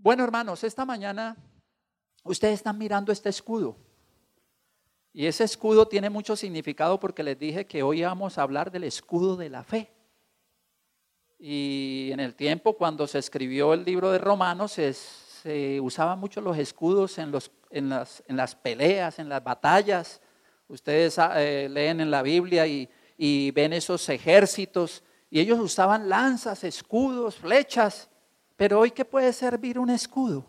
Bueno, hermanos, esta mañana ustedes están mirando este escudo. Y ese escudo tiene mucho significado porque les dije que hoy vamos a hablar del escudo de la fe. Y en el tiempo cuando se escribió el libro de Romanos se, usaban mucho los escudos en, las, peleas, en las batallas. Ustedes ah, eh, leen en la Biblia y ven esos ejércitos y ellos usaban lanzas, escudos, flechas. Pero hoy, ¿qué puede servir un escudo?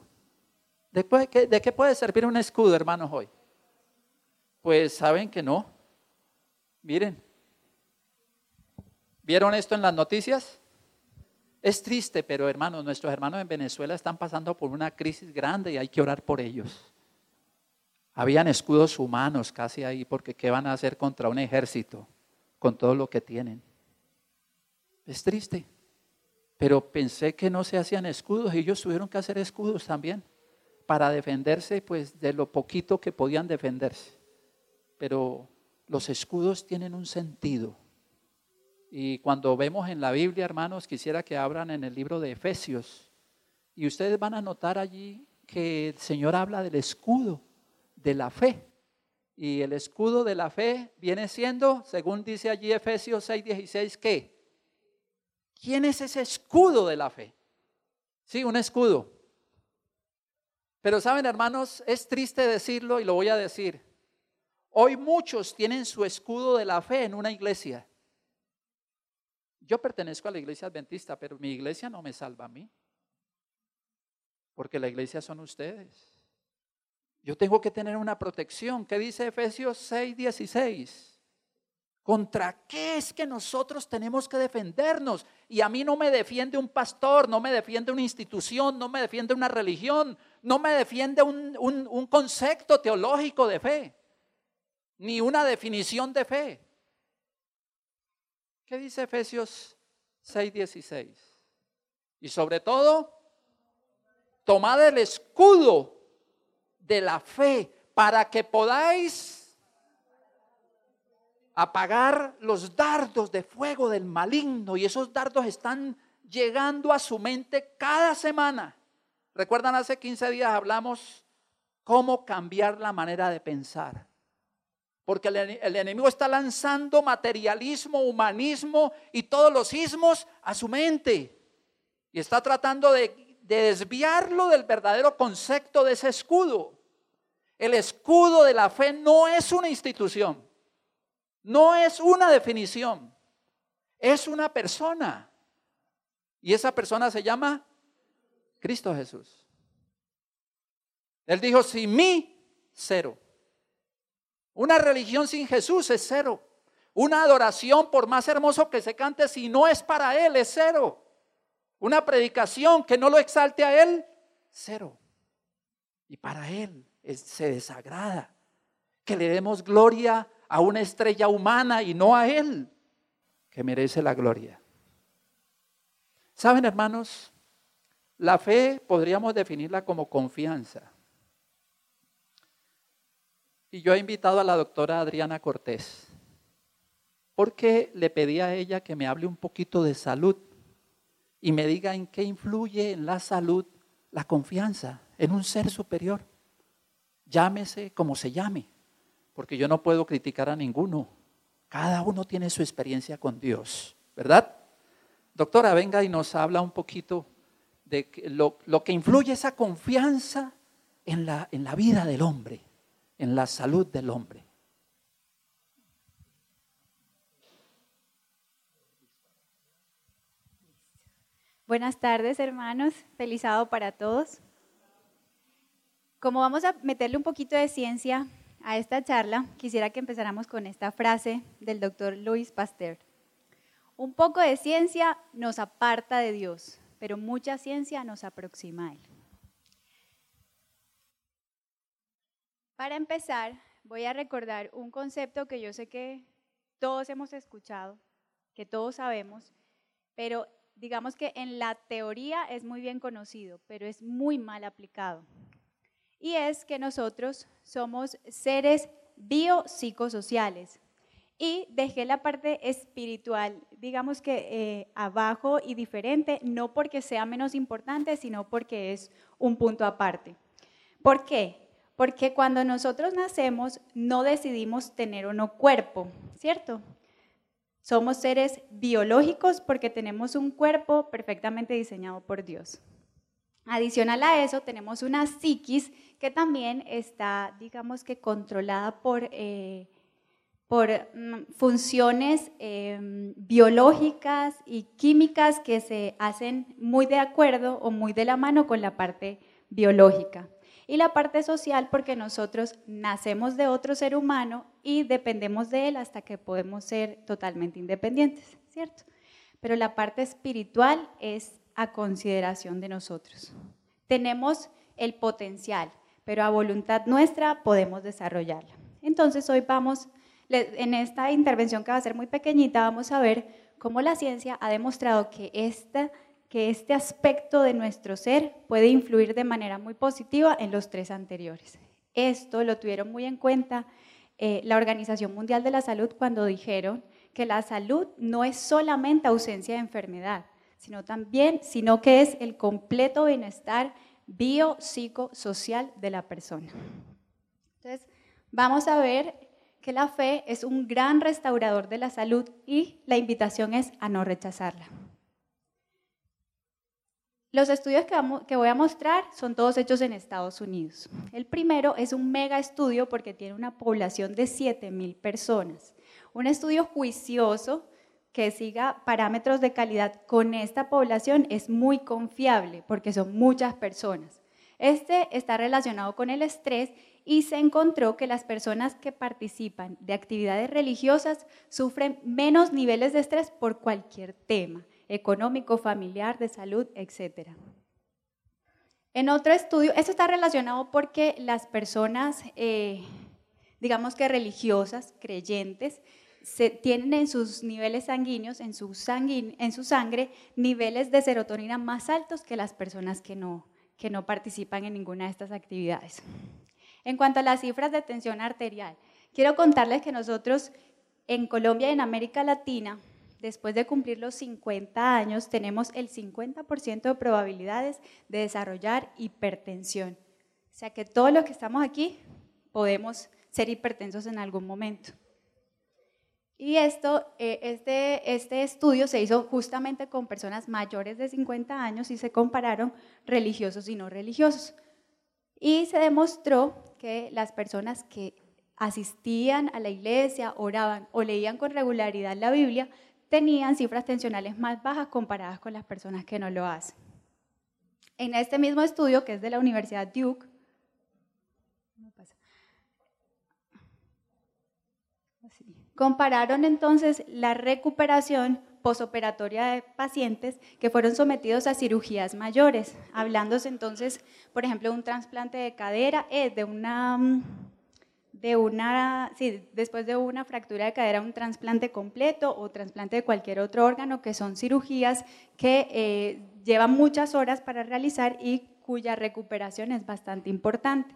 ¿De qué, puede servir un escudo, hermanos, hoy? Pues saben que no. Miren. ¿Vieron esto en las noticias? Es triste, pero hermanos, nuestros hermanos en Venezuela están pasando por una crisis grande y hay que orar por ellos. Habían escudos humanos casi ahí, porque ¿qué van a hacer contra un ejército con todo lo que tienen? Es triste. Pero pensé que no se hacían escudos ellos tuvieron que hacer escudos también para defenderse pues de lo poquito que podían defenderse. Pero los escudos tienen un sentido. Y cuando vemos en la Biblia, hermanos, quisiera que abran en el libro de Efesios. Y ustedes van a notar allí que el Señor habla del escudo de la fe. Y el escudo de la fe viene siendo, según dice allí Efesios 6:16, ¿qué? ¿Quién es ese escudo de la fe? Sí, un escudo. Pero saben, hermanos, es triste decirlo y lo voy a decir. Hoy muchos tienen su escudo de la fe en una iglesia. Yo pertenezco a la iglesia adventista, pero mi iglesia no me salva a mí. Porque la iglesia son ustedes. Yo tengo que tener una protección. ¿Qué dice Efesios 6, 16? ¿Contra qué es que nosotros tenemos que defendernos? Y a mí no me defiende un pastor, no me defiende una institución, no me defiende una religión, no me defiende un, concepto teológico de fe, ni una definición de fe. ¿Qué dice Efesios 6:16? Y sobre todo, tomad el escudo de la fe para que podáis apagar los dardos de fuego del maligno y esos dardos están llegando a su mente cada semana. Recuerdan, hace 15 días hablamos cómo cambiar la manera de pensar. Porque el, enemigo está lanzando materialismo, humanismo y todos los ismos a su mente. Y está tratando de desviarlo del verdadero concepto de ese escudo. El escudo de la fe no es una institución. No es una definición, es una persona. Y esa persona se llama Cristo Jesús. Él dijo, sin mí, cero. Una religión sin Jesús es cero. Una adoración, por más hermoso que se cante, si no es para Él, es cero. Una predicación que no lo exalte a Él, cero. Y para Él se desagrada. Que le demos gloria a una estrella humana y no a Él, que merece la gloria. Saben, hermanos, la fe podríamos definirla como confianza. Y yo he invitado a la doctora Adriana Cortés, porque le pedí a ella que me hable un poquito de salud y me diga en qué influye en la salud la confianza en un ser superior. Llámese como se llame porque yo no puedo criticar a ninguno. Cada uno tiene su experiencia con Dios, ¿verdad? Doctora, venga y nos habla un poquito de lo, que influye esa confianza en la, en la vida del hombre, en la salud del hombre. Buenas tardes, hermanos. Feliz sábado para todos. Como vamos a meterle un poquito de ciencia a esta charla, quisiera que empezáramos con esta frase del doctor Louis Pasteur. Un poco de ciencia nos aparta de Dios, pero mucha ciencia nos aproxima a Él. Para empezar, voy a recordar un concepto que yo sé que todos hemos escuchado, que todos sabemos, pero digamos que en la teoría es muy bien conocido, pero es muy mal aplicado y es que nosotros somos seres biopsicosociales. Y dejé la parte espiritual, digamos que eh, abajo y diferente, no porque sea menos importante, sino porque es un punto aparte. ¿Por qué? Porque cuando nosotros nacemos no decidimos tener o no cuerpo, ¿cierto? Somos seres biológicos porque tenemos un cuerpo perfectamente diseñado por Dios. Adicional a eso, tenemos una psiquis que también está, digamos que, controlada por, eh, por mm, funciones em, biológicas y químicas que se hacen muy de acuerdo o muy de la mano con la parte biológica. Y la parte social porque nosotros nacemos de otro ser humano y dependemos de él hasta que podemos ser totalmente independientes, ¿cierto? Pero la parte espiritual es a consideración de nosotros. Tenemos el potencial, pero a voluntad nuestra podemos desarrollarla. Entonces hoy vamos, en esta intervención que va a ser muy pequeñita, vamos a ver cómo la ciencia ha demostrado que, esta, que este aspecto de nuestro ser puede influir de manera muy positiva en los tres anteriores. Esto lo tuvieron muy en cuenta eh, la Organización Mundial de la Salud cuando dijeron que la salud no es solamente ausencia de enfermedad, sino también, sino que es el completo bienestar biopsicosocial de la persona. Entonces, vamos a ver que la fe es un gran restaurador de la salud y la invitación es a no rechazarla. Los estudios que, que, voy a mostrar son todos hechos en Estados Unidos. El primero es un mega estudio porque tiene una población de 7.000 personas. Un estudio juicioso que siga parámetros de calidad con esta población es muy confiable porque son muchas personas. Este está relacionado con el estrés y se encontró que las personas que participan de actividades religiosas sufren menos niveles de estrés por cualquier tema, económico, familiar, de salud, etc. En otro estudio, esto está relacionado porque las personas, eh, digamos que religiosas, creyentes, se, tienen en sus niveles sanguíneos, en su, sangre, niveles de serotonina más altos que las personas que no, que no participan en ninguna de estas actividades. En cuanto a las cifras de tensión arterial, quiero contarles que nosotros en Colombia y en América Latina, después de cumplir los 50 años, tenemos el 50% de probabilidades de desarrollar hipertensión. O sea que todos los que estamos aquí podemos ser hipertensos en algún momento. Y esto, eh, este, este estudio se hizo justamente con personas mayores de 50 años y se compararon religiosos y no religiosos. Y se demostró que las personas que asistían a la iglesia, oraban o leían con regularidad la Biblia, tenían cifras tensionales más bajas comparadas con las personas que no lo hacen. En este mismo estudio, que es de la Universidad Duke, Compararon entonces la recuperación posoperatoria de pacientes que fueron sometidos a cirugías mayores, hablándose entonces, por ejemplo, de un trasplante de cadera, eh, de una, de una, sí, después de una fractura de cadera, un trasplante completo o trasplante de cualquier otro órgano, que son cirugías que eh, llevan muchas horas para realizar y cuya recuperación es bastante importante.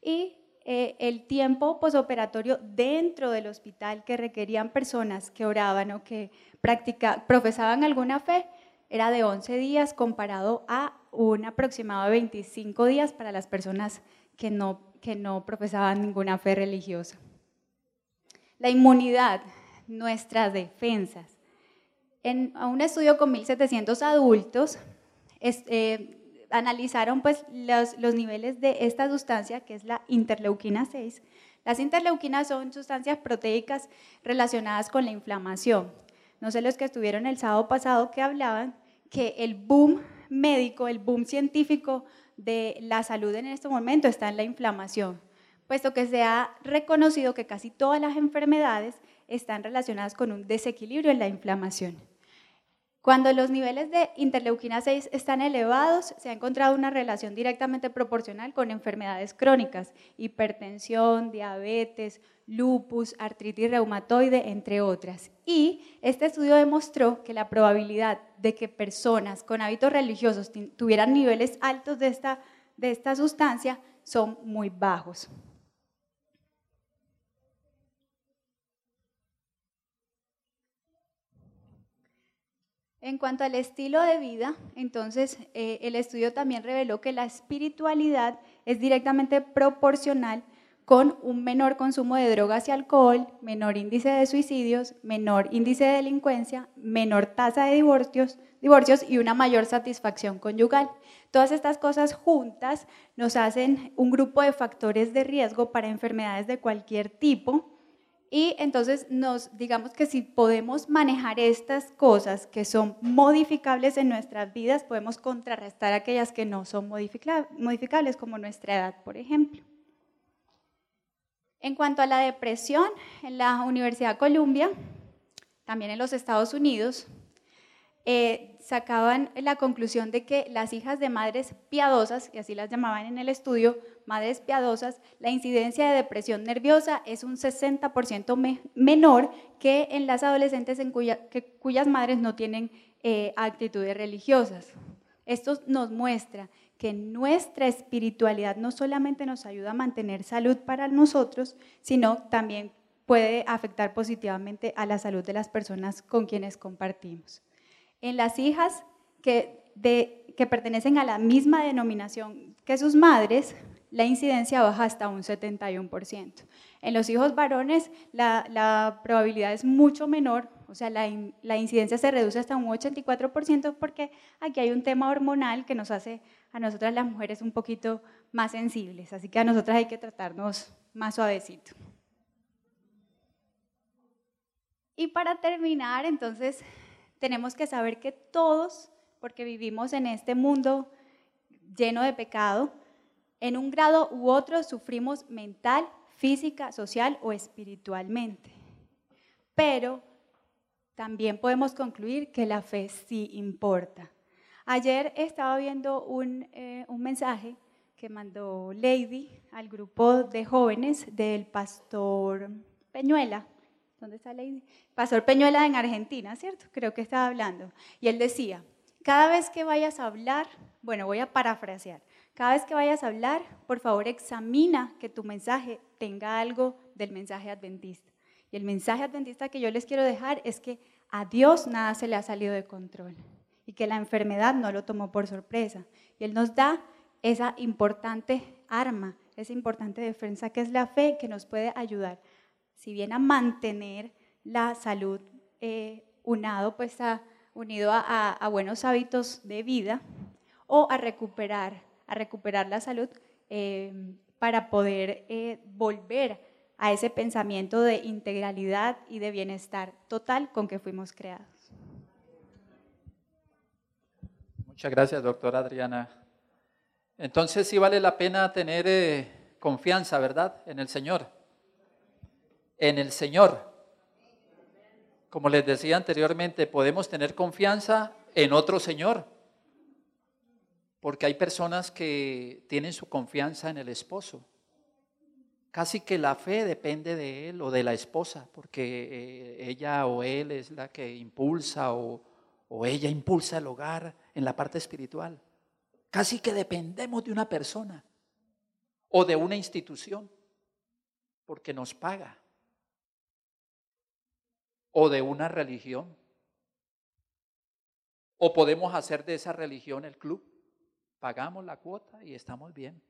Y eh, el tiempo posoperatorio dentro del hospital que requerían personas que oraban o que profesaban alguna fe era de 11 días comparado a un aproximado de 25 días para las personas que no, que no profesaban ninguna fe religiosa. La inmunidad, nuestras defensas. En un estudio con 1.700 adultos, eh, analizaron pues los, los, niveles de esta sustancia, que es la interleuquina 6. Las interleuquinas son sustancias proteicas relacionadas con la inflamación. No sé los que estuvieron el sábado pasado que hablaban que el boom médico, el boom científico de la salud en este momento está en la inflamación, puesto que se ha reconocido que casi todas las enfermedades están relacionadas con un desequilibrio en la inflamación. Cuando los niveles de interleuquina 6 están elevados, se ha encontrado una relación directamente proporcional con enfermedades crónicas, hipertensión, diabetes, lupus, artritis reumatoide, entre otras. Y este estudio demostró que la probabilidad de que personas con hábitos religiosos tuvieran niveles altos de esta, de esta sustancia son muy bajos. En cuanto al estilo de vida, entonces eh, el estudio también reveló que la espiritualidad es directamente proporcional con un menor consumo de drogas y alcohol, menor índice de suicidios, menor índice de delincuencia, menor tasa de divorcios, divorcios y una mayor satisfacción conyugal. Todas estas cosas juntas nos hacen un grupo de factores de riesgo para enfermedades de cualquier tipo y entonces nos digamos que si podemos manejar estas cosas que son modificables en nuestras vidas, podemos contrarrestar aquellas que no son modificables, como nuestra edad, por ejemplo. En cuanto a la depresión, en la Universidad de Columbia, también en los Estados Unidos, eh, sacaban la conclusión de que las hijas de madres piadosas, y así las llamaban en el estudio, madres piadosas, la incidencia de depresión nerviosa es un 60% menor que en las adolescentes en cuyas madres no tienen eh, actitudes religiosas. Esto nos muestra que nuestra espiritualidad no solamente nos ayuda a mantener salud para nosotros, sino también puede afectar positivamente a la salud de las personas con quienes compartimos. En las hijas que, pertenecen a la misma denominación que sus madres, la incidencia baja hasta un 71%. En los hijos varones la, probabilidad es mucho menor, o sea, la, la, incidencia se reduce hasta un 84% porque aquí hay un tema hormonal que nos hace a nosotras las mujeres un poquito más sensibles, así que a nosotras hay que tratarnos más suavecito. Y para terminar, entonces, tenemos que saber que todos, porque vivimos en este mundo lleno de pecado, en un grado u otro sufrimos mental, física, social o espiritualmente. Pero también podemos concluir que la fe sí importa. Ayer estaba viendo un, eh, un mensaje que mandó Lady al grupo de jóvenes del pastor Peñuela, ¿Dónde está Lady? Pastor Peñuela en Argentina, ¿cierto? Creo que estaba hablando. Y él decía, cada vez que vayas a hablar, bueno, voy a parafrasear, cada vez que vayas a hablar, por favor examina que tu mensaje tenga algo del mensaje adventista. Y el mensaje adventista que yo les quiero dejar es que a Dios nada se le ha salido de control y que la enfermedad no lo tomó por sorpresa. Y Él nos da esa importante arma, esa importante defensa que es la fe que nos puede ayudar si bien a mantener la salud eh, unado, pues unido a, buenos hábitos de vida, o a recuperar, a recuperar la salud eh, para poder eh, volver a ese pensamiento de integralidad y de bienestar total con que fuimos creados. Muchas gracias, doctora Adriana. Entonces sí vale la pena tener confianza, ¿verdad?, en el Señor en el Señor. Como les decía anteriormente, podemos tener confianza en otro Señor, porque hay personas que tienen su confianza en el esposo. Casi que la fe depende de él o de la esposa, porque eh, ella o él es la que impulsa o, o ella impulsa el hogar en la parte espiritual. Casi que dependemos de una persona o de una institución, porque nos paga o de una religión. O podemos hacer de esa religión el club. Pagamos la cuota y estamos bien.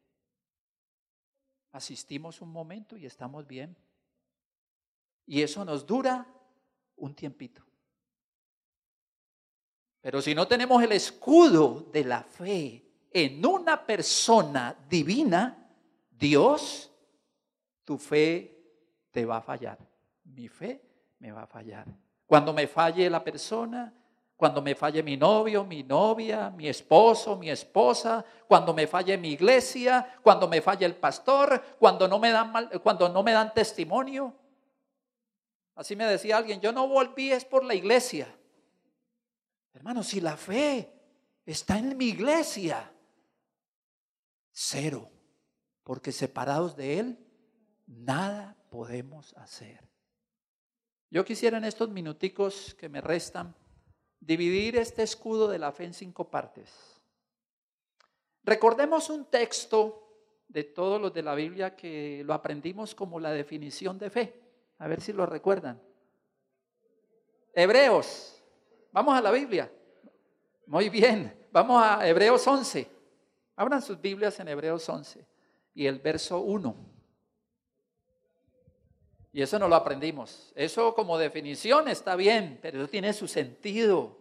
Asistimos un momento y estamos bien. Y eso nos dura un tiempito. Pero si no tenemos el escudo de la fe en una persona divina, Dios, tu fe te va a fallar. Mi fe me va a fallar. Cuando me falle la persona, cuando me falle mi novio, mi novia, mi esposo, mi esposa, cuando me falle mi iglesia, cuando me falle el pastor, cuando no me dan, cuando no me dan testimonio. Así me decía alguien, yo no volví es por la iglesia. Hermano, si la fe está en mi iglesia, cero, porque separados de Él, nada podemos hacer. Yo quisiera en estos minuticos que me restan dividir este escudo de la fe en cinco partes. Recordemos un texto de todos los de la Biblia que lo aprendimos como la definición de fe. A ver si lo recuerdan. Hebreos. Vamos a la Biblia. Muy bien, vamos a Hebreos 11. Abran sus Biblias en Hebreos 11 y el verso 1. Y eso no lo aprendimos. Eso como definición está bien, pero eso tiene su sentido.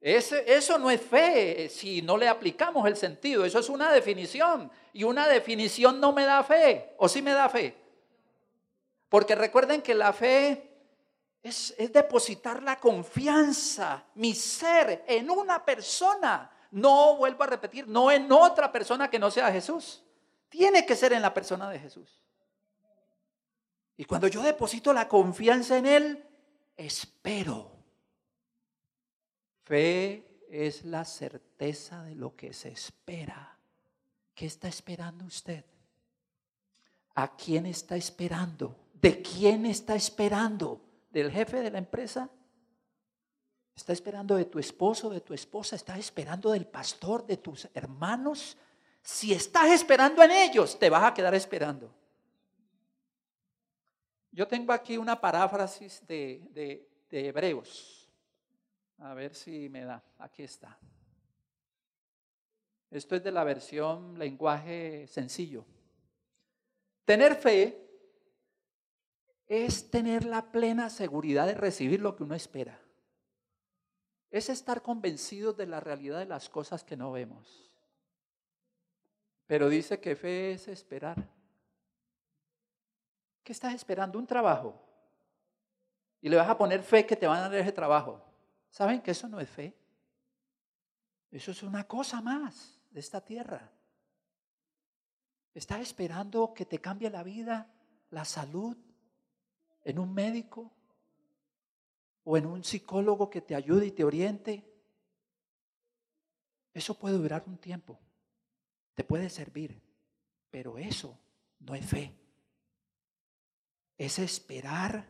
eso no es fe si no le aplicamos el sentido. Eso es una definición. Y una definición no me da fe. ¿O sí me da fe? Porque recuerden que la fe es, depositar la confianza, mi ser, en una persona. No vuelvo a repetir, no en otra persona que no sea Jesús. Tiene que ser en la persona de Jesús. Y cuando yo deposito la confianza en Él, espero. Fe es la certeza de lo que se espera. ¿Qué está esperando usted? ¿A quién está esperando? ¿De quién está esperando? ¿Del jefe de la empresa? ¿Está esperando de tu esposo, de tu esposa? ¿Está esperando del pastor, de tus hermanos? Si estás esperando en ellos, te vas a quedar esperando. Yo tengo aquí una paráfrasis de, Hebreos. A ver si me da. Aquí está. Esto es de la versión lenguaje sencillo. Tener fe es tener la plena seguridad de recibir lo que uno espera. Es estar convencido de la realidad de las cosas que no vemos. Pero dice que fe es esperar. ¿Qué estás esperando? Un trabajo. Y le vas a poner fe que te van a dar ese trabajo. ¿Saben que eso no es fe? Eso es una cosa más de esta tierra. ¿Estás esperando que te cambie la vida, la salud, en un médico o en un psicólogo que te ayude y te oriente? Eso puede durar un tiempo, te puede servir, pero eso no es fe es esperar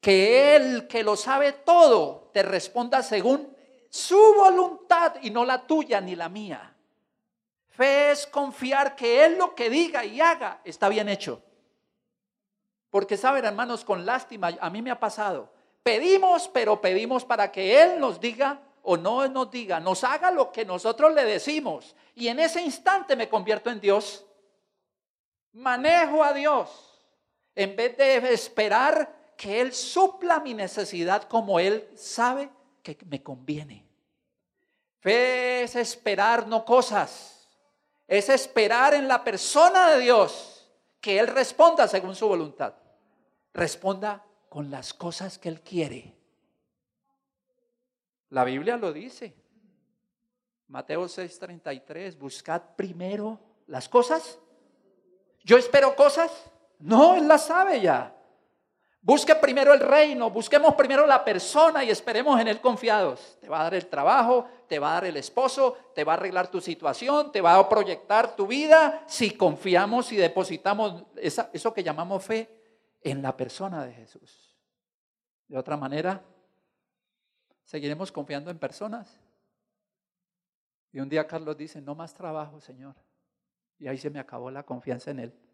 que Él, que lo sabe todo, te responda según su voluntad y no la tuya ni la mía. Fe es confiar que Él lo que diga y haga está bien hecho. Porque saben, hermanos, con lástima, a mí me ha pasado. Pedimos, pero pedimos para que Él nos diga o no nos diga, nos haga lo que nosotros le decimos. Y en ese instante me convierto en Dios. Manejo a Dios en vez de esperar que Él supla mi necesidad como Él sabe que me conviene. Fe es esperar no cosas, es esperar en la persona de Dios que Él responda según su voluntad. Responda con las cosas que Él quiere. La Biblia lo dice. Mateo 6:33, buscad primero las cosas. Yo espero cosas. No, Él la sabe ya. Busque primero el reino, busquemos primero la persona y esperemos en Él confiados. Te va a dar el trabajo, te va a dar el esposo, te va a arreglar tu situación, te va a proyectar tu vida si confiamos y depositamos eso que llamamos fe en la persona de Jesús. De otra manera, seguiremos confiando en personas. Y un día Carlos dice, no más trabajo, Señor. Y ahí se me acabó la confianza en Él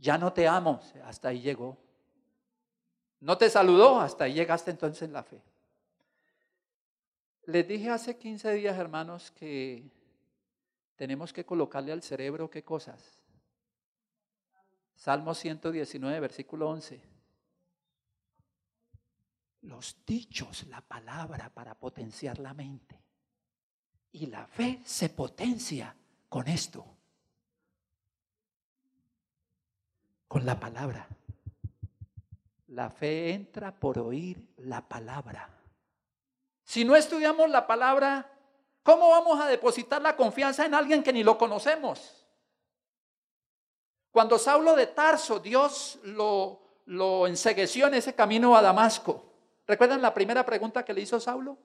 ya no te amo, hasta ahí llegó. No te saludó, hasta ahí llegaste entonces en la fe. Les dije hace 15 días, hermanos, que tenemos que colocarle al cerebro qué cosas. Salmo 119, versículo 11. Los dichos, la palabra para potenciar la mente. Y la fe se potencia con esto. Con la palabra. La fe entra por oír la palabra. Si no estudiamos la palabra, ¿cómo vamos a depositar la confianza en alguien que ni lo conocemos? Cuando Saulo de Tarso, Dios lo, lo en ese camino a Damasco. ¿Recuerdan la primera pregunta que le hizo Saulo?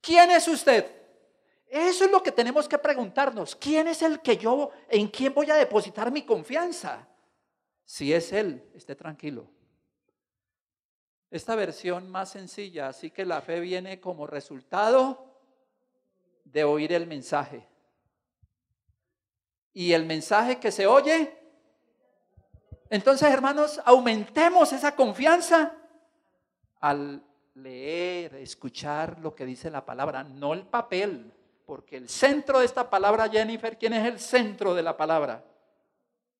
¿Quién es usted? Eso es lo que tenemos que preguntarnos. ¿Quién es el que yo, en quién voy a depositar mi confianza? Si es Él, esté tranquilo. Esta versión más sencilla, así que la fe viene como resultado de oír el mensaje. Y el mensaje que se oye, entonces hermanos, aumentemos esa confianza al leer, escuchar lo que dice la palabra, no el papel, porque el centro de esta palabra, Jennifer, ¿quién es el centro de la palabra?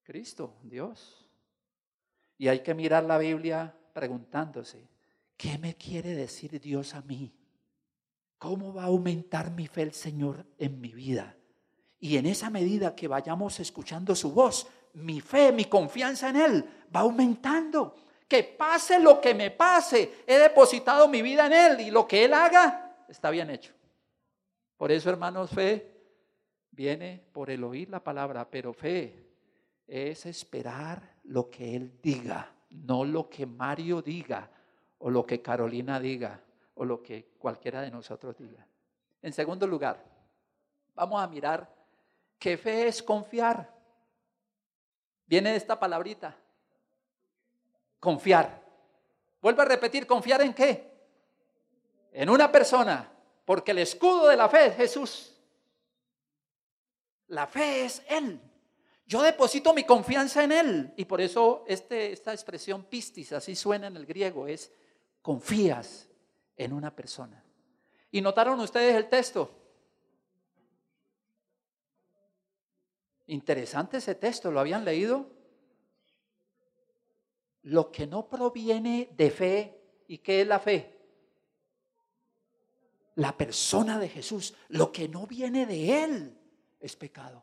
Cristo, Dios. Y hay que mirar la Biblia preguntándose, ¿qué me quiere decir Dios a mí? ¿Cómo va a aumentar mi fe el Señor en mi vida? Y en esa medida que vayamos escuchando su voz, mi fe, mi confianza en Él va aumentando. Que pase lo que me pase, he depositado mi vida en Él y lo que Él haga está bien hecho. Por eso, hermanos, fe viene por el oír la palabra, pero fe es esperar lo que Él diga, no lo que Mario diga o lo que Carolina diga o lo que cualquiera de nosotros diga. En segundo lugar, vamos a mirar qué fe es confiar. Viene esta palabrita, confiar. Vuelvo a repetir, confiar en qué? En una persona, porque el escudo de la fe es Jesús. La fe es Él. Yo deposito mi confianza en Él. Y por eso este, esta expresión pistis, así suena en el griego, es confías en una persona. ¿Y notaron ustedes el texto? Interesante ese texto, ¿lo habían leído? Lo que no proviene de fe, ¿y qué es la fe? La persona de Jesús, lo que no viene de Él es pecado.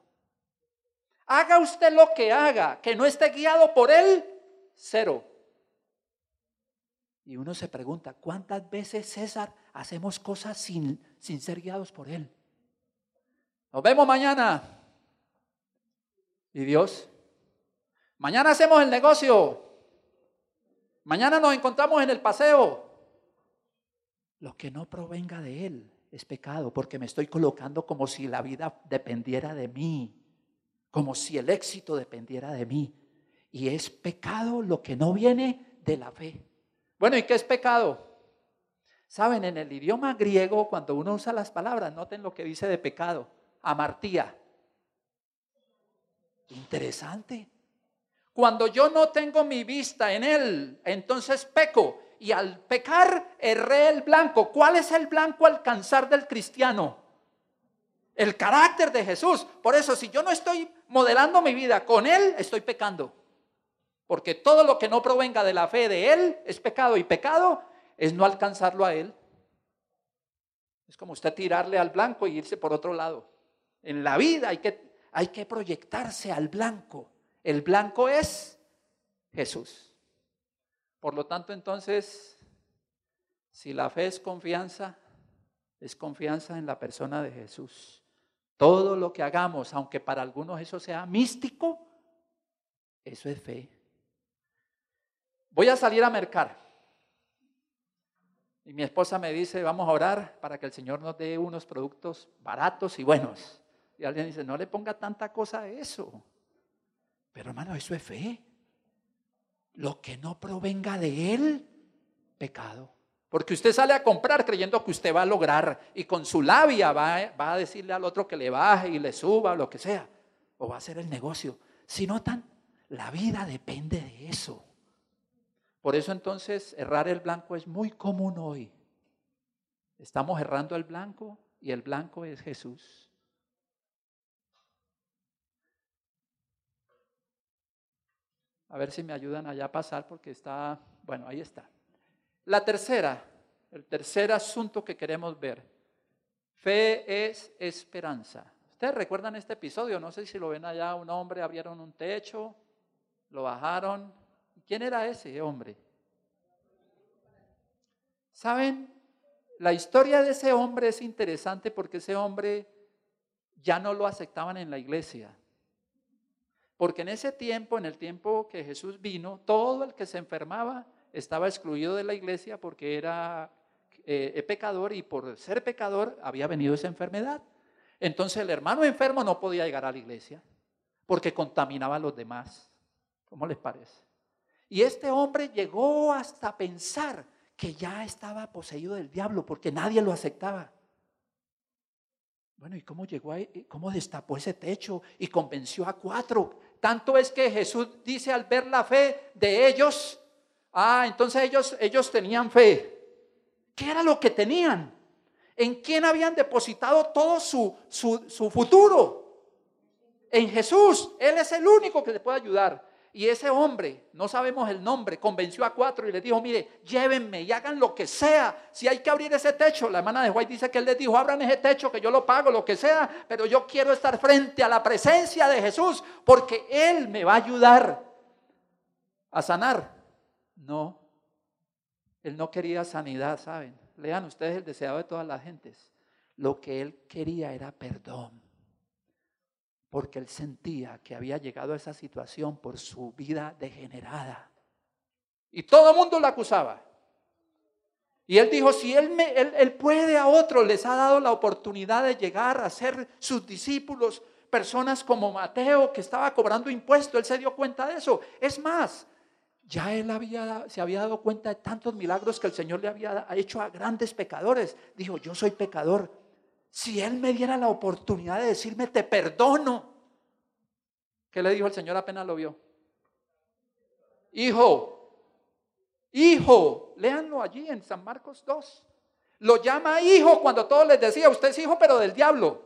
Haga usted lo que haga, que no esté guiado por Él, cero. Y uno se pregunta, ¿cuántas veces, César, hacemos cosas sin, sin ser guiados por Él? Nos vemos mañana. ¿Y Dios? Mañana hacemos el negocio. Mañana nos encontramos en el paseo. Lo que no provenga de Él es pecado, porque me estoy colocando como si la vida dependiera de mí, como si el éxito dependiera de mí. Y es pecado lo que no viene de la fe. Bueno, ¿y qué es pecado? Saben, en el idioma griego, cuando uno usa las palabras, noten lo que dice de pecado, amartía. Interesante. Cuando yo no tengo mi vista en él, entonces peco. Y al pecar, erré el blanco. ¿Cuál es el blanco alcanzar del cristiano? El carácter de Jesús. Por eso, si yo no estoy modelando mi vida con él, estoy pecando. Porque todo lo que no provenga de la fe de Él es pecado y pecado es no alcanzarlo a Él. Es como usted tirarle al blanco y irse por otro lado. En la vida hay que, hay que proyectarse al blanco. El blanco es Jesús. Por lo tanto, entonces, si la fe es confianza, es confianza en la persona de Jesús. Todo lo que hagamos, aunque para algunos eso sea místico, eso es fe voy a salir a mercar. Y mi esposa me dice, vamos a orar para que el Señor nos dé unos productos baratos y buenos. Y alguien dice, no le ponga tanta cosa a eso. Pero hermano, eso es fe. Lo que no provenga de Él, pecado. Porque usted sale a comprar creyendo que usted va a lograr y con su labia va, va a decirle al otro que le baje y le suba, lo que sea. O va a hacer el negocio. Si notan, la vida depende de eso. Por eso entonces errar el blanco es muy común hoy. Estamos errando el blanco y el blanco es Jesús. A ver si me ayudan allá a pasar porque está, bueno, ahí está. La tercera, el tercer asunto que queremos ver. Fe es esperanza. Ustedes recuerdan este episodio, no sé si lo ven allá, un hombre abrieron un techo, lo bajaron, ¿Quién era ese hombre? ¿Saben? La historia de ese hombre es interesante porque ese hombre ya no lo aceptaban en la iglesia. Porque en ese tiempo, en el tiempo que Jesús vino, todo el que se enfermaba estaba excluido de la iglesia porque era eh, pecador y por ser pecador había venido esa enfermedad. Entonces el hermano enfermo no podía llegar a la iglesia porque contaminaba a los demás. ¿Cómo les parece? Y este hombre llegó hasta pensar que ya estaba poseído del diablo porque nadie lo aceptaba. Bueno, ¿y cómo llegó ahí? ¿Cómo destapó ese techo y convenció a cuatro? Tanto es que Jesús dice al ver la fe de ellos, ah, entonces ellos, ellos tenían fe. ¿Qué era lo que tenían? ¿En quién habían depositado todo su, su, futuro? En Jesús. Él es el único que le puede ayudar. Y ese hombre, no sabemos el nombre, convenció a cuatro y les dijo, mire, llévenme y hagan lo que sea. Si hay que abrir ese techo, la hermana de White dice que él les dijo, abran ese techo, que yo lo pago, lo que sea, pero yo quiero estar frente a la presencia de Jesús porque Él me va a ayudar a sanar. No, Él no quería sanidad, ¿saben? Lean ustedes el deseado de todas las gentes. Lo que Él quería era perdón porque él sentía que había llegado a esa situación por su vida degenerada. Y todo el mundo lo acusaba. Y él dijo, si él, me, él, puede a otros, les ha dado la oportunidad de llegar a ser sus discípulos, personas como Mateo, que estaba cobrando impuestos, él se dio cuenta de eso. Es más, ya él había, se había dado cuenta de tantos milagros que el Señor le había hecho a grandes pecadores. Dijo, yo soy pecador, si Él me diera la oportunidad de decirme, te perdono. ¿Qué le dijo el Señor apenas lo vio? Hijo, hijo, léanlo allí en San Marcos 2. Lo llama hijo cuando todos les decía, usted es hijo pero del diablo.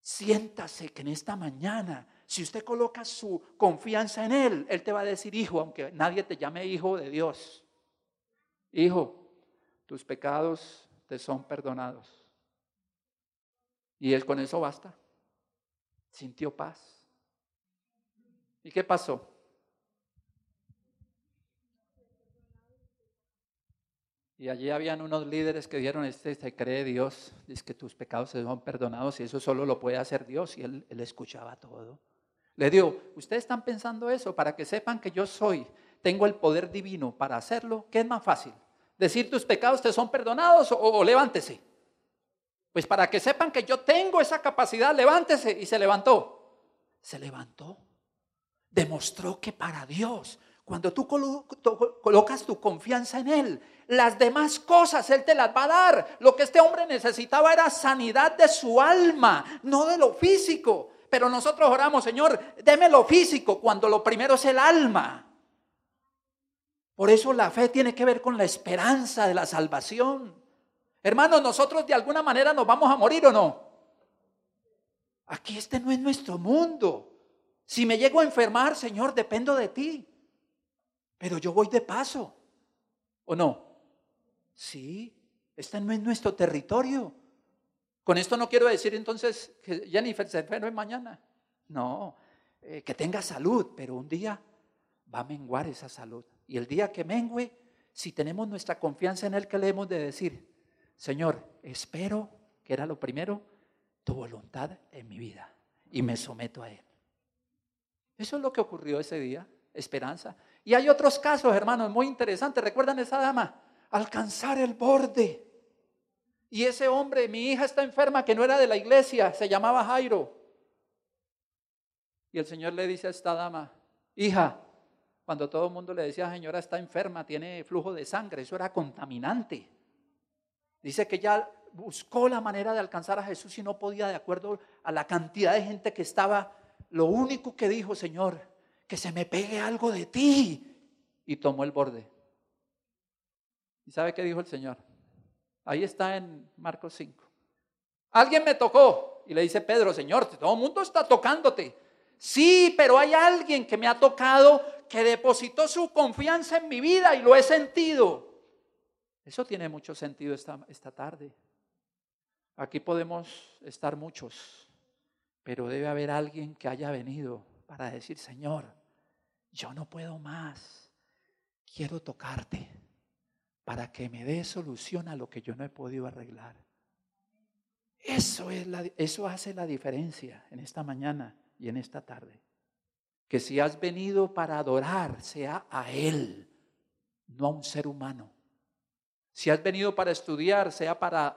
Siéntase que en esta mañana, si usted coloca su confianza en Él, Él te va a decir hijo, aunque nadie te llame hijo de Dios. Hijo, tus pecados te son perdonados. Y él con eso basta. Sintió paz. ¿Y qué pasó? Y allí habían unos líderes que dieron, este se cree Dios, es que tus pecados se son perdonados y eso solo lo puede hacer Dios. Y él, él escuchaba todo. Le digo, ustedes están pensando eso para que sepan que yo soy, tengo el poder divino para hacerlo. ¿Qué es más fácil? decir tus pecados te son perdonados o, levántese. Pues para que sepan que yo tengo esa capacidad, levántese. Y se levantó. Se levantó. Demostró que para Dios, cuando tú colocas tu confianza en Él, las demás cosas Él te las va a dar. Lo que este hombre necesitaba era sanidad de su alma, no de lo físico. Pero nosotros oramos, Señor, deme lo físico, cuando lo primero es el alma. Por eso la fe tiene que ver con la esperanza de la salvación. Hermanos, nosotros de alguna manera nos vamos a morir o no. Aquí este no es nuestro mundo. Si me llego a enfermar, Señor, dependo de ti. Pero yo voy de paso. ¿O no? Sí, este no es nuestro territorio. Con esto no quiero decir entonces que Jennifer se enferme mañana. No, eh, que tenga salud, pero un día va a menguar esa salud. Y el día que mengue, si tenemos nuestra confianza en Él, ¿qué le hemos de decir? Señor, espero, que era lo primero, tu voluntad en mi vida. Y me someto a Él. Eso es lo que ocurrió ese día, esperanza. Y hay otros casos, hermanos, muy interesantes. ¿Recuerdan esa dama? Alcanzar el borde. Y ese hombre, mi hija está enferma, que no era de la iglesia, se llamaba Jairo. Y el Señor le dice a esta dama, hija, cuando todo el mundo le decía, señora está enferma, tiene flujo de sangre, eso era contaminante. Dice que ella buscó la manera de alcanzar a Jesús y no podía de acuerdo a la cantidad de gente que estaba. Lo único que dijo, Señor, que se me pegue algo de ti. Y tomó el borde. ¿Y sabe qué dijo el Señor? Ahí está en Marcos 5. Alguien me tocó. Y le dice Pedro, Señor, todo el mundo está tocándote. Sí, pero hay alguien que me ha tocado que depositó su confianza en mi vida y lo he sentido. Eso tiene mucho sentido esta, esta tarde. Aquí podemos estar muchos, pero debe haber alguien que haya venido para decir, Señor, yo no puedo más, quiero tocarte para que me dé solución a lo que yo no he podido arreglar. Eso, es la, eso hace la diferencia en esta mañana y en esta tarde que si has venido para adorar, sea a Él, no a un ser humano. Si has venido para estudiar, sea para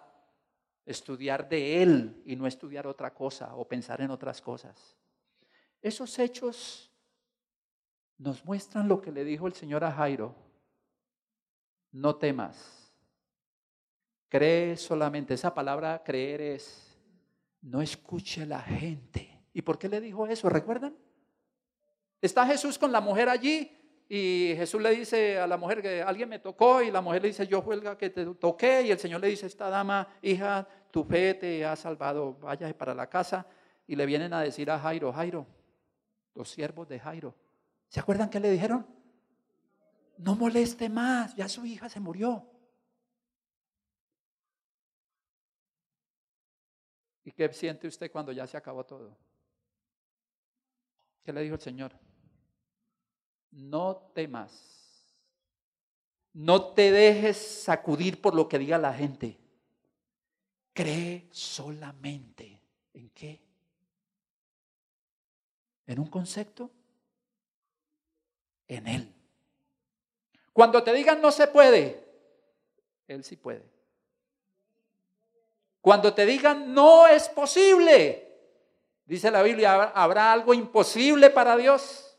estudiar de Él y no estudiar otra cosa o pensar en otras cosas. Esos hechos nos muestran lo que le dijo el Señor a Jairo. No temas. Cree solamente. Esa palabra creer es, no escuche la gente. ¿Y por qué le dijo eso? ¿Recuerdan? Está Jesús con la mujer allí y Jesús le dice a la mujer que alguien me tocó y la mujer le dice, yo el que te toqué y el Señor le dice, esta dama, hija, tu fe te ha salvado, vaya para la casa. Y le vienen a decir a Jairo, Jairo, los siervos de Jairo, ¿se acuerdan qué le dijeron? No moleste más, ya su hija se murió. ¿Y qué siente usted cuando ya se acabó todo? ¿Qué le dijo el Señor? no temas. No te dejes sacudir por lo que diga la gente. Cree solamente. ¿En qué? ¿En un concepto? En Él. Cuando te digan no se puede, Él sí puede. Cuando te digan no es posible, dice la Biblia, ¿habrá algo imposible para Dios?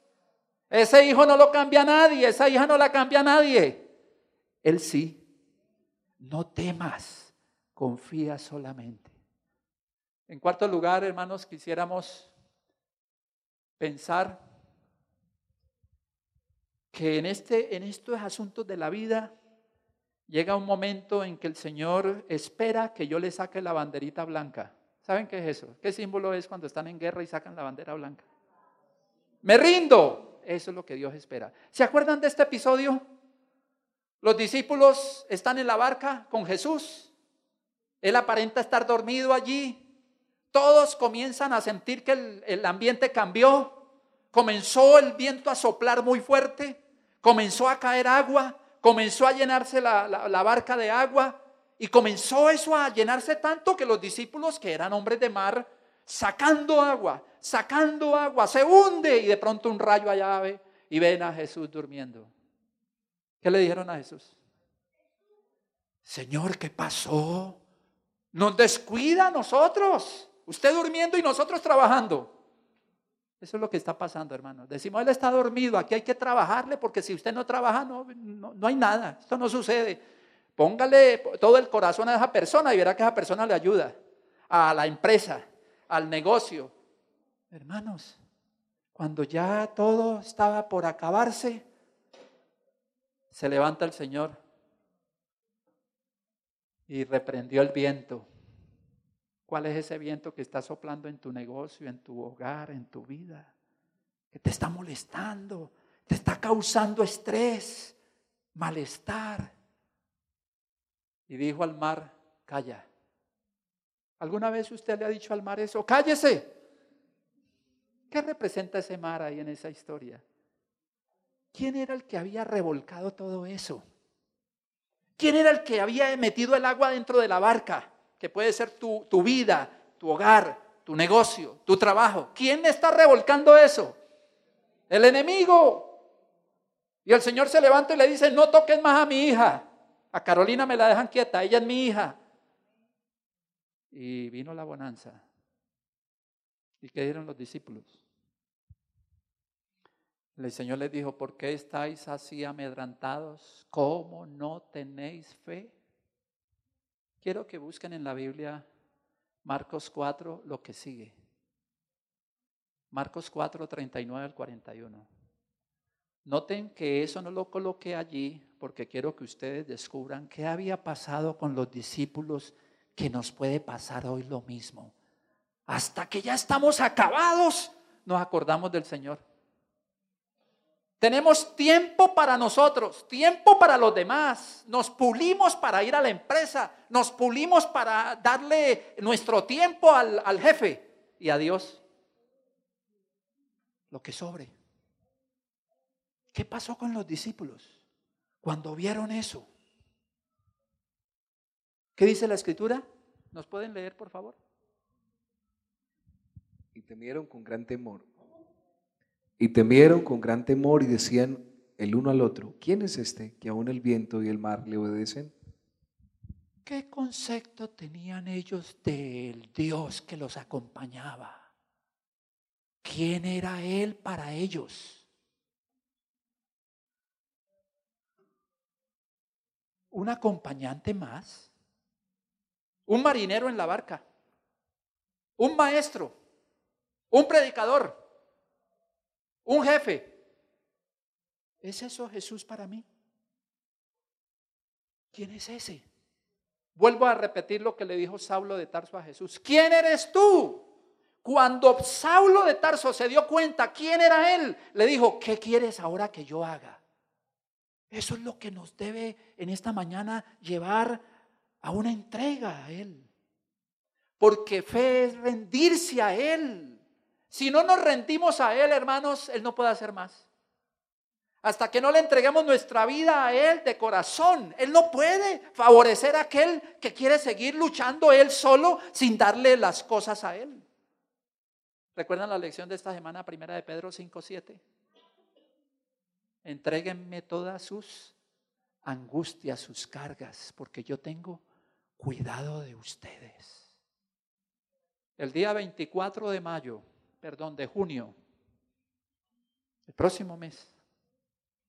Ese hijo no lo cambia nadie, esa hija no la cambia nadie. Él sí. No temas, confía solamente. En cuarto lugar, hermanos, quisiéramos pensar que en, este, en estos asuntos de la vida llega un momento en que el Señor espera que yo le saque la banderita blanca. ¿Saben qué es eso? ¿Qué símbolo es cuando están en guerra y sacan la bandera blanca? Me rindo. Eso es lo que Dios espera. ¿Se acuerdan de este episodio? Los discípulos están en la barca con Jesús. Él aparenta estar dormido allí. Todos comienzan a sentir que el, ambiente cambió. Comenzó el viento a soplar muy fuerte. Comenzó a caer agua. Comenzó a llenarse la, la barca de agua. Y comenzó eso a llenarse tanto que los discípulos, que eran hombres de mar, sacando agua, sacando agua, se hunde y de pronto un rayo allá ve y ven a Jesús durmiendo. ¿Qué le dijeron a Jesús? Señor, ¿qué pasó? Nos descuida a nosotros. Usted durmiendo y nosotros trabajando. Eso es lo que está pasando, hermano. Decimos, él está dormido, aquí hay que trabajarle porque si usted no trabaja, no, no, no hay nada. Esto no sucede. Póngale todo el corazón a esa persona y verá que esa persona le ayuda. A la empresa, al negocio. Hermanos, cuando ya todo estaba por acabarse, se levanta el Señor y reprendió el viento. ¿Cuál es ese viento que está soplando en tu negocio, en tu hogar, en tu vida? Que te está molestando, te está causando estrés, malestar. Y dijo al mar, calla. ¿Alguna vez usted le ha dicho al mar eso? Cállese. ¿Qué representa ese mar ahí en esa historia? ¿Quién era el que había revolcado todo eso? ¿Quién era el que había metido el agua dentro de la barca? Que puede ser tu, tu vida, tu hogar, tu negocio, tu trabajo. ¿Quién está revolcando eso? El enemigo. Y el Señor se levanta y le dice, no toques más a mi hija. A Carolina me la dejan quieta, ella es mi hija. Y vino la bonanza. ¿Y qué dieron los discípulos? El Señor les dijo, ¿por qué estáis así amedrantados? ¿Cómo no tenéis fe? Quiero que busquen en la Biblia Marcos 4 lo que sigue. Marcos 4, 39 al 41. Noten que eso no lo coloqué allí porque quiero que ustedes descubran qué había pasado con los discípulos que nos puede pasar hoy lo mismo. Hasta que ya estamos acabados, nos acordamos del Señor. Tenemos tiempo para nosotros, tiempo para los demás. Nos pulimos para ir a la empresa, nos pulimos para darle nuestro tiempo al, al jefe y a Dios. Lo que sobre. ¿Qué pasó con los discípulos cuando vieron eso? ¿Qué dice la escritura? ¿Nos pueden leer, por favor? Y temieron con gran temor. Y temieron con gran temor y decían el uno al otro, ¿quién es este que aún el viento y el mar le obedecen? ¿Qué concepto tenían ellos del Dios que los acompañaba? ¿Quién era Él para ellos? ¿Un acompañante más? un marinero en la barca, un maestro, un predicador, un jefe. ¿Es eso Jesús para mí? ¿Quién es ese? Vuelvo a repetir lo que le dijo Saulo de Tarso a Jesús. ¿Quién eres tú? Cuando Saulo de Tarso se dio cuenta quién era él, le dijo, ¿qué quieres ahora que yo haga? Eso es lo que nos debe en esta mañana llevar a una entrega a Él. Porque fe es rendirse a Él. Si no nos rendimos a Él, hermanos, Él no puede hacer más. Hasta que no le entreguemos nuestra vida a Él de corazón, Él no puede favorecer a aquel que quiere seguir luchando Él solo sin darle las cosas a Él. ¿Recuerdan la lección de esta semana, primera de Pedro 5.7? Entréguenme todas sus angustias, sus cargas, porque yo tengo cuidado de ustedes. El día 24 de mayo, perdón, de junio, el próximo mes,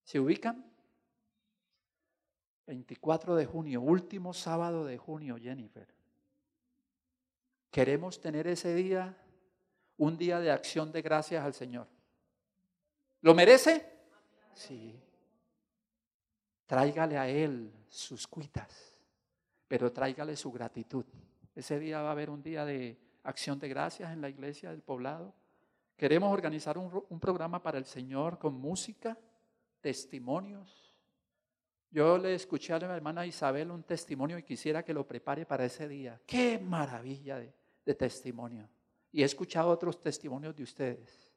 ¿se ubican? 24 de junio, último sábado de junio, Jennifer. Queremos tener ese día un día de acción de gracias al Señor. ¿Lo merece? Sí. Tráigale a Él sus cuitas, pero tráigale su gratitud. Ese día va a haber un día de acción de gracias en la iglesia del poblado. Queremos organizar un, programa para el Señor con música, testimonios. Yo le escuché a la hermana Isabel un testimonio y quisiera que lo prepare para ese día. Qué maravilla de testimonio. Y he escuchado otros testimonios de ustedes.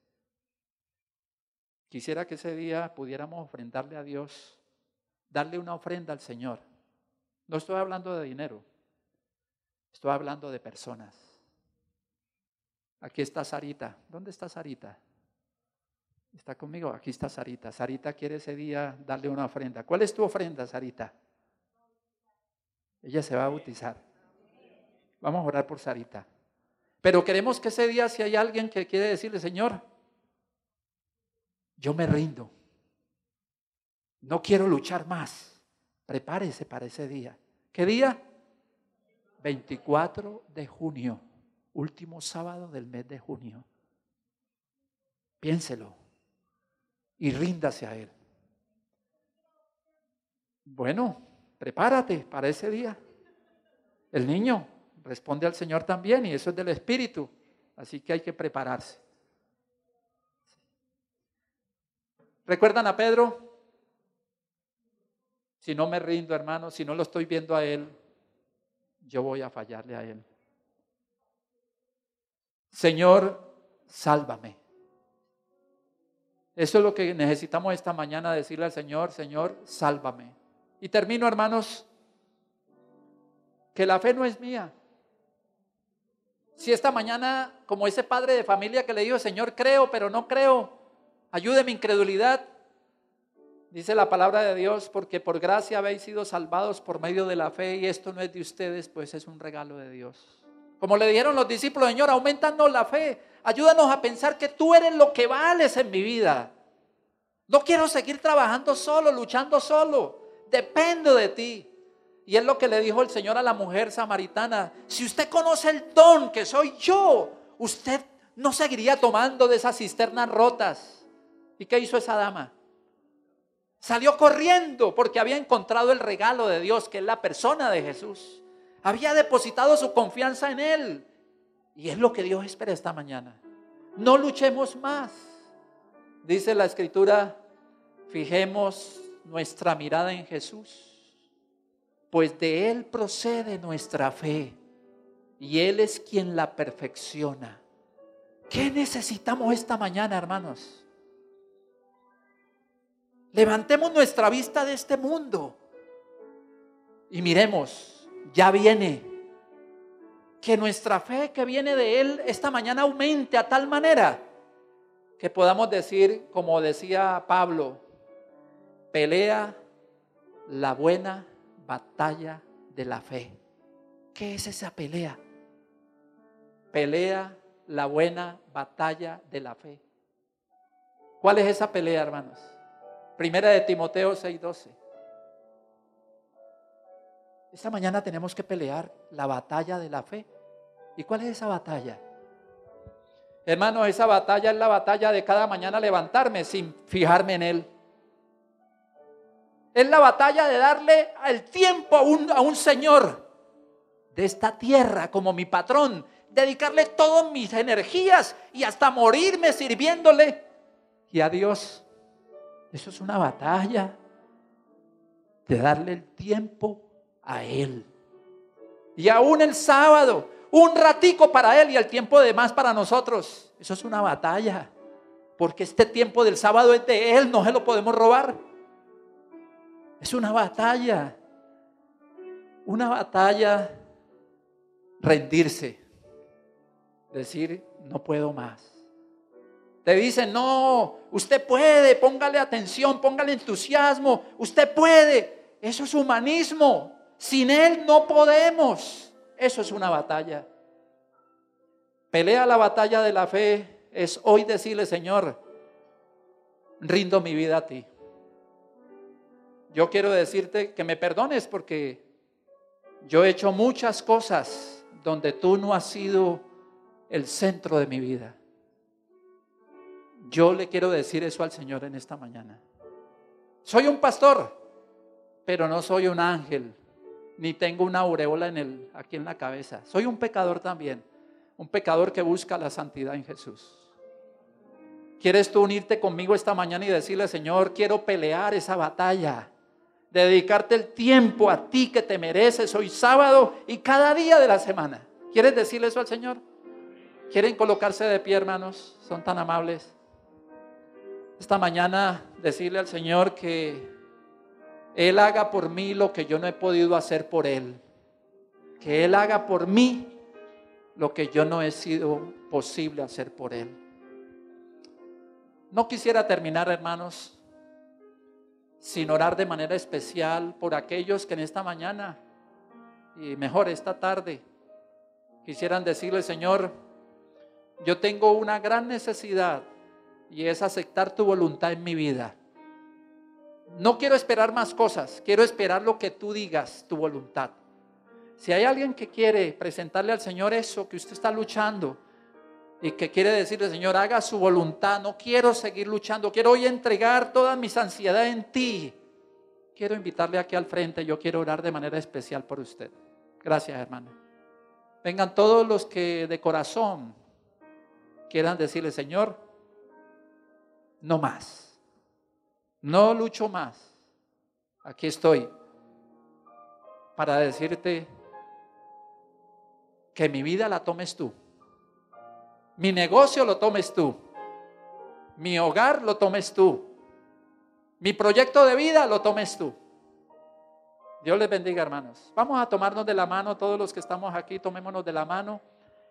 Quisiera que ese día pudiéramos ofrendarle a Dios, darle una ofrenda al Señor. No estoy hablando de dinero, estoy hablando de personas. Aquí está Sarita. ¿Dónde está Sarita? ¿Está conmigo? Aquí está Sarita. Sarita quiere ese día darle una ofrenda. ¿Cuál es tu ofrenda, Sarita? Ella se va a bautizar. Vamos a orar por Sarita. Pero queremos que ese día, si hay alguien que quiere decirle, Señor, yo me rindo. No quiero luchar más. Prepárese para ese día. ¿Qué día? 24 de junio, último sábado del mes de junio. Piénselo y ríndase a Él. Bueno, prepárate para ese día. El niño responde al Señor también y eso es del Espíritu. Así que hay que prepararse. ¿Recuerdan a Pedro? Si no me rindo, hermano, si no lo estoy viendo a Él, yo voy a fallarle a Él. Señor, sálvame. Eso es lo que necesitamos esta mañana, decirle al Señor, Señor, sálvame. Y termino, hermanos, que la fe no es mía. Si esta mañana, como ese padre de familia que le dijo, Señor, creo, pero no creo, ayude mi incredulidad. Dice la palabra de Dios, porque por gracia habéis sido salvados por medio de la fe y esto no es de ustedes, pues es un regalo de Dios. Como le dijeron los discípulos, Señor, aumentanos la fe, ayúdanos a pensar que tú eres lo que vales en mi vida. No quiero seguir trabajando solo, luchando solo, dependo de ti. Y es lo que le dijo el Señor a la mujer samaritana, si usted conoce el don que soy yo, usted no seguiría tomando de esas cisternas rotas ¿Y qué hizo esa dama? Salió corriendo porque había encontrado el regalo de Dios, que es la persona de Jesús. Había depositado su confianza en Él. Y es lo que Dios espera esta mañana. No luchemos más. Dice la escritura, fijemos nuestra mirada en Jesús, pues de Él procede nuestra fe y Él es quien la perfecciona. ¿Qué necesitamos esta mañana, hermanos? Levantemos nuestra vista de este mundo y miremos, ya viene. Que nuestra fe que viene de Él esta mañana aumente a tal manera que podamos decir, como decía Pablo, pelea la buena batalla de la fe. ¿Qué es esa pelea? Pelea la buena batalla de la fe. ¿Cuál es esa pelea, hermanos? Primera de Timoteo 6:12. Esta mañana tenemos que pelear la batalla de la fe. ¿Y cuál es esa batalla? Hermanos, esa batalla es la batalla de cada mañana levantarme sin fijarme en Él. Es la batalla de darle el tiempo a un, a un Señor de esta tierra como mi patrón, dedicarle todas mis energías y hasta morirme sirviéndole. Y a Dios, eso es una batalla de darle el tiempo a Él. Y aún el sábado, un ratico para Él y el tiempo de más para nosotros. Eso es una batalla. Porque este tiempo del sábado es de Él, no se lo podemos robar. Es una batalla. Una batalla rendirse. Decir, no puedo más. Te dicen, no, usted puede, póngale atención, póngale entusiasmo, usted puede. Eso es humanismo. Sin Él no podemos. Eso es una batalla. Pelea la batalla de la fe es hoy decirle, Señor, rindo mi vida a ti. Yo quiero decirte que me perdones porque yo he hecho muchas cosas donde tú no has sido el centro de mi vida. Yo le quiero decir eso al Señor en esta mañana. Soy un pastor, pero no soy un ángel, ni tengo una aureola en el, aquí en la cabeza. Soy un pecador también, un pecador que busca la santidad en Jesús. ¿Quieres tú unirte conmigo esta mañana y decirle, Señor, quiero pelear esa batalla? Dedicarte el tiempo a ti que te mereces hoy sábado y cada día de la semana. ¿Quieres decirle eso al Señor? ¿Quieren colocarse de pie, hermanos? Son tan amables. Esta mañana decirle al Señor que Él haga por mí lo que yo no he podido hacer por Él. Que Él haga por mí lo que yo no he sido posible hacer por Él. No quisiera terminar, hermanos, sin orar de manera especial por aquellos que en esta mañana, y mejor esta tarde, quisieran decirle, Señor, yo tengo una gran necesidad y es aceptar tu voluntad en mi vida. No quiero esperar más cosas, quiero esperar lo que tú digas, tu voluntad. Si hay alguien que quiere presentarle al Señor eso que usted está luchando, y que quiere decirle, Señor, haga su voluntad, no quiero seguir luchando, quiero hoy entregar toda mis ansiedad en ti. Quiero invitarle aquí al frente, yo quiero orar de manera especial por usted. Gracias, hermano. Vengan todos los que de corazón quieran decirle, Señor, no más, no lucho más. Aquí estoy para decirte que mi vida la tomes tú mi negocio lo tomes tú. Mi hogar lo tomes tú. Mi proyecto de vida lo tomes tú. Dios les bendiga, hermanos. Vamos a tomarnos de la mano, todos los que estamos aquí, tomémonos de la mano.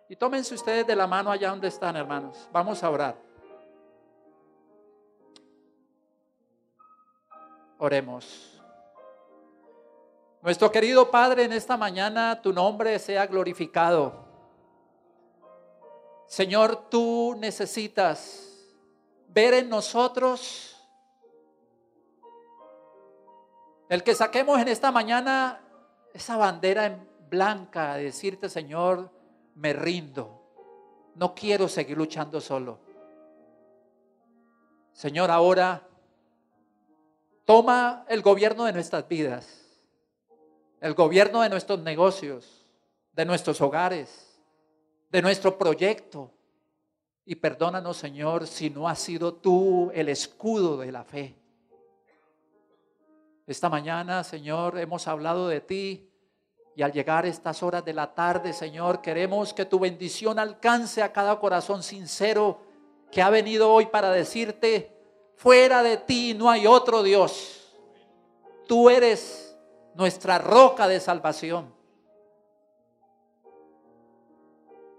Y tómense ustedes de la mano allá donde están, hermanos. Vamos a orar. Oremos. Nuestro querido Padre, en esta mañana tu nombre sea glorificado. Señor, tú necesitas ver en nosotros el que saquemos en esta mañana esa bandera en blanca, de decirte, Señor, me rindo. No quiero seguir luchando solo. Señor, ahora toma el gobierno de nuestras vidas, el gobierno de nuestros negocios, de nuestros hogares de nuestro proyecto. Y perdónanos, Señor, si no has sido tú el escudo de la fe. Esta mañana, Señor, hemos hablado de ti y al llegar estas horas de la tarde, Señor, queremos que tu bendición alcance a cada corazón sincero que ha venido hoy para decirte, fuera de ti no hay otro Dios. Tú eres nuestra roca de salvación.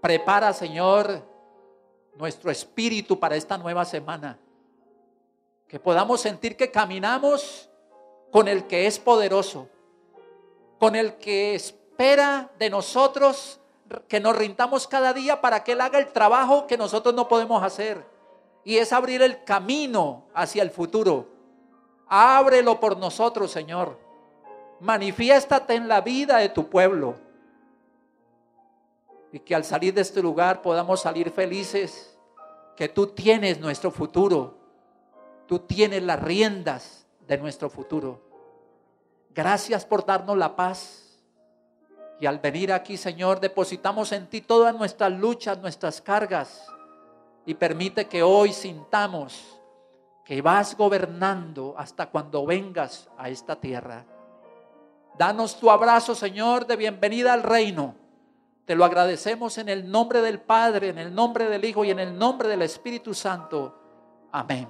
Prepara, Señor, nuestro espíritu para esta nueva semana. Que podamos sentir que caminamos con el que es poderoso, con el que espera de nosotros que nos rindamos cada día para que Él haga el trabajo que nosotros no podemos hacer. Y es abrir el camino hacia el futuro. Ábrelo por nosotros, Señor. Manifiéstate en la vida de tu pueblo y que al salir de este lugar podamos salir felices, que tú tienes nuestro futuro, tú tienes las riendas de nuestro futuro. Gracias por darnos la paz. Y al venir aquí, Señor, depositamos en ti todas nuestras luchas, nuestras cargas. Y permite que hoy sintamos que vas gobernando hasta cuando vengas a esta tierra. Danos tu abrazo, Señor, de bienvenida al reino. Te lo agradecemos en el nombre del Padre, en el nombre del Hijo y en el nombre del Espíritu Santo. Amén.